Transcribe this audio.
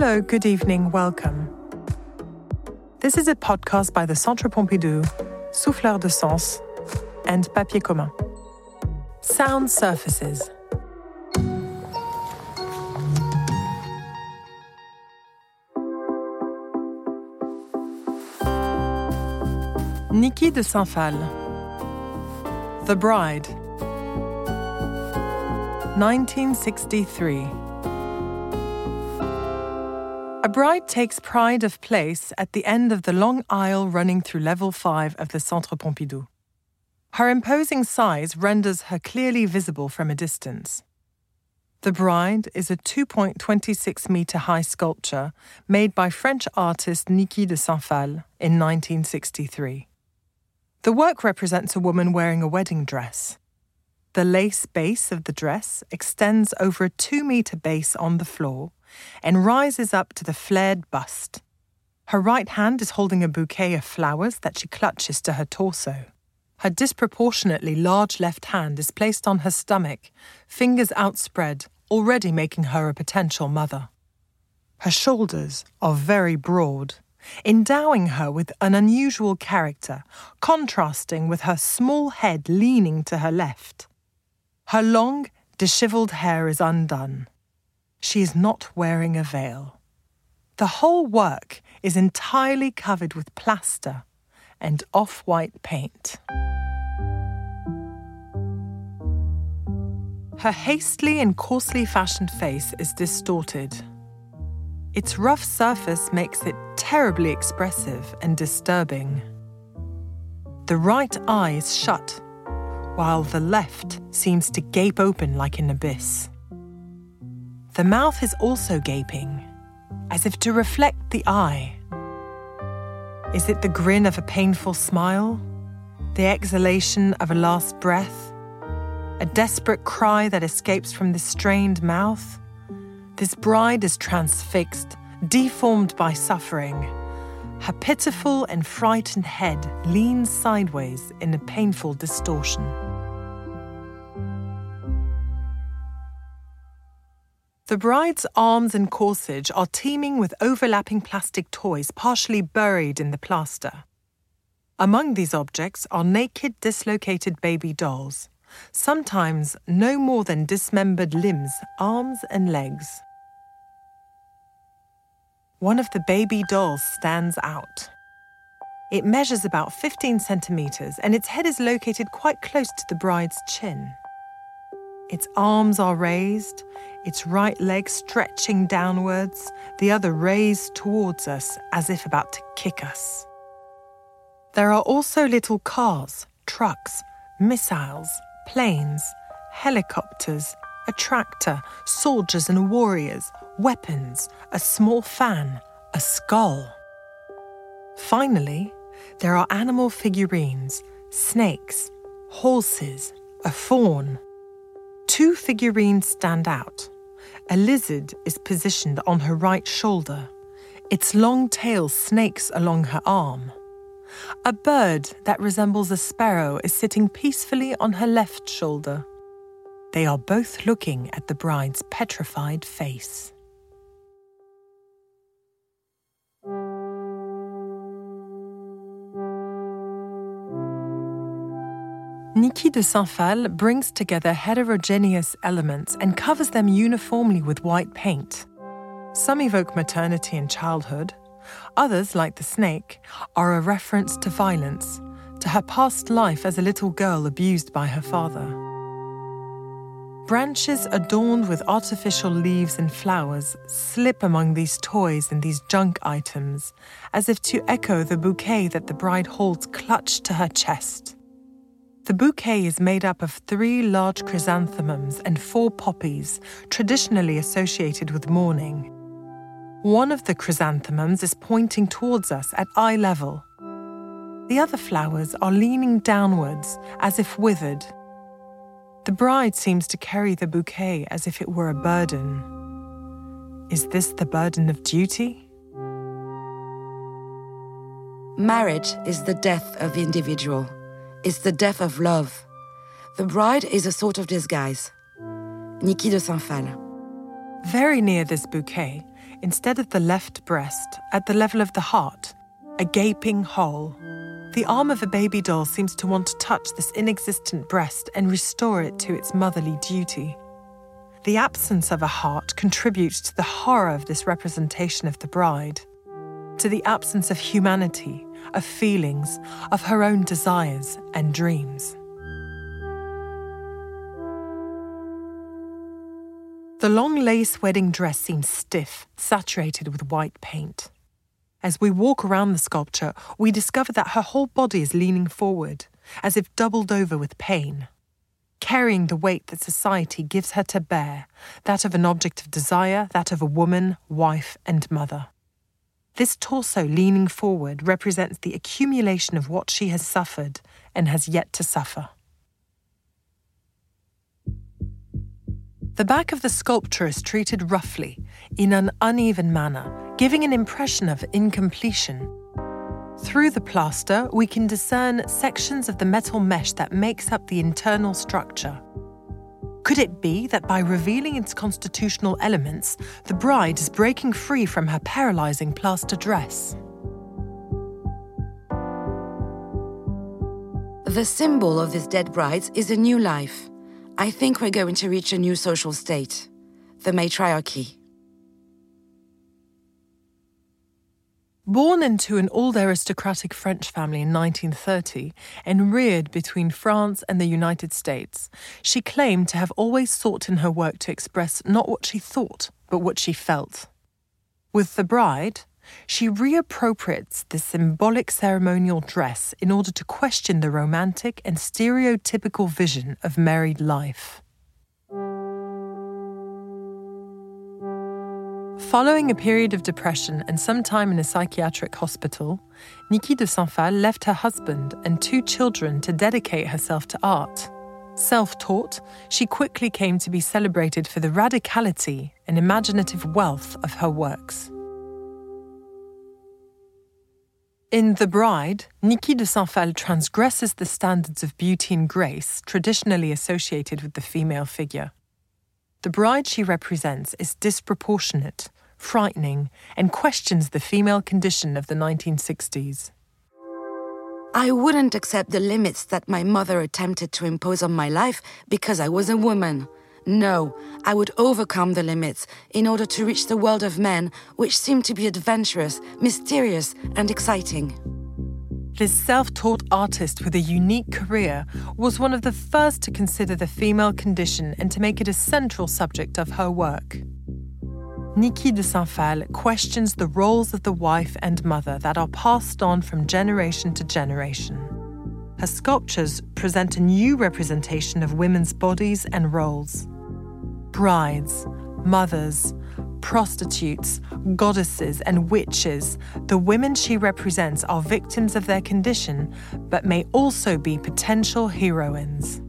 Hello, good evening, welcome. This is a podcast by the Centre Pompidou, Souffleurs de Sens, and Papier Commun. Sound surfaces. Niki de Saint-Phalle. The Bride. 1963. A bride takes pride of place at the end of the long aisle running through level 5 of the Centre Pompidou. Her imposing size renders her clearly visible from a distance. The Bride is a 2.26 metre high sculpture made by French artist Niki de Saint-Phalle in 1963. The work represents a woman wearing a wedding dress. The lace base of the dress extends over a two metre base on the floor and rises up to the flared bust. Her right hand is holding a bouquet of flowers that she clutches to her torso. Her disproportionately large left hand is placed on her stomach, fingers outspread, already making her a potential mother. Her shoulders are very broad, endowing her with an unusual character, contrasting with her small head leaning to her left. Her long, dishevelled hair is undone. She is not wearing a veil. The whole work is entirely covered with plaster and off white paint. Her hastily and coarsely fashioned face is distorted. Its rough surface makes it terribly expressive and disturbing. The right eye is shut, while the left seems to gape open like an abyss. The mouth is also gaping, as if to reflect the eye. Is it the grin of a painful smile? The exhalation of a last breath? A desperate cry that escapes from this strained mouth? This bride is transfixed, deformed by suffering. Her pitiful and frightened head leans sideways in a painful distortion. The bride's arms and corsage are teeming with overlapping plastic toys partially buried in the plaster. Among these objects are naked, dislocated baby dolls, sometimes no more than dismembered limbs, arms, and legs. One of the baby dolls stands out. It measures about 15 centimeters and its head is located quite close to the bride's chin. Its arms are raised, its right leg stretching downwards, the other raised towards us as if about to kick us. There are also little cars, trucks, missiles, planes, helicopters, a tractor, soldiers and warriors, weapons, a small fan, a skull. Finally, there are animal figurines, snakes, horses, a fawn. Two figurines stand out. A lizard is positioned on her right shoulder. Its long tail snakes along her arm. A bird that resembles a sparrow is sitting peacefully on her left shoulder. They are both looking at the bride's petrified face. Niki de Saint-Phalle brings together heterogeneous elements and covers them uniformly with white paint. Some evoke maternity and childhood. Others, like the snake, are a reference to violence, to her past life as a little girl abused by her father. Branches adorned with artificial leaves and flowers slip among these toys and these junk items, as if to echo the bouquet that the bride holds clutched to her chest. The bouquet is made up of three large chrysanthemums and four poppies, traditionally associated with mourning. One of the chrysanthemums is pointing towards us at eye level. The other flowers are leaning downwards as if withered. The bride seems to carry the bouquet as if it were a burden. Is this the burden of duty? Marriage is the death of the individual is the death of love. The bride is a sort of disguise. Niki de Saint-Phalle. Very near this bouquet instead of the left breast, at the level of the heart, a gaping hole. The arm of a baby doll seems to want to touch this inexistent breast and restore it to its motherly duty. The absence of a heart contributes to the horror of this representation of the bride, to the absence of humanity, of feelings, of her own desires and dreams. The long lace wedding dress seems stiff, saturated with white paint. As we walk around the sculpture, we discover that her whole body is leaning forward, as if doubled over with pain, carrying the weight that society gives her to bear that of an object of desire, that of a woman, wife, and mother. This torso leaning forward represents the accumulation of what she has suffered and has yet to suffer. The back of the sculpture is treated roughly, in an uneven manner, giving an impression of incompletion. Through the plaster, we can discern sections of the metal mesh that makes up the internal structure. Could it be that by revealing its constitutional elements, the bride is breaking free from her paralyzing plaster dress? The symbol of this dead bride is a new life. I think we're going to reach a new social state the matriarchy. Born into an old aristocratic French family in 1930 and reared between France and the United States, she claimed to have always sought in her work to express not what she thought, but what she felt. With The Bride, she reappropriates the symbolic ceremonial dress in order to question the romantic and stereotypical vision of married life. Following a period of depression and some time in a psychiatric hospital, Niki de Saint Phalle left her husband and two children to dedicate herself to art. Self taught, she quickly came to be celebrated for the radicality and imaginative wealth of her works. In The Bride, Niki de Saint Phalle transgresses the standards of beauty and grace traditionally associated with the female figure. The bride she represents is disproportionate, frightening, and questions the female condition of the 1960s. I wouldn't accept the limits that my mother attempted to impose on my life because I was a woman. No, I would overcome the limits in order to reach the world of men, which seemed to be adventurous, mysterious, and exciting. This self taught artist with a unique career was one of the first to consider the female condition and to make it a central subject of her work. Niki de Saint Phalle questions the roles of the wife and mother that are passed on from generation to generation. Her sculptures present a new representation of women's bodies and roles brides, mothers, prostitutes, goddesses, and witches, the women she represents are victims of their condition, but may also be potential heroines.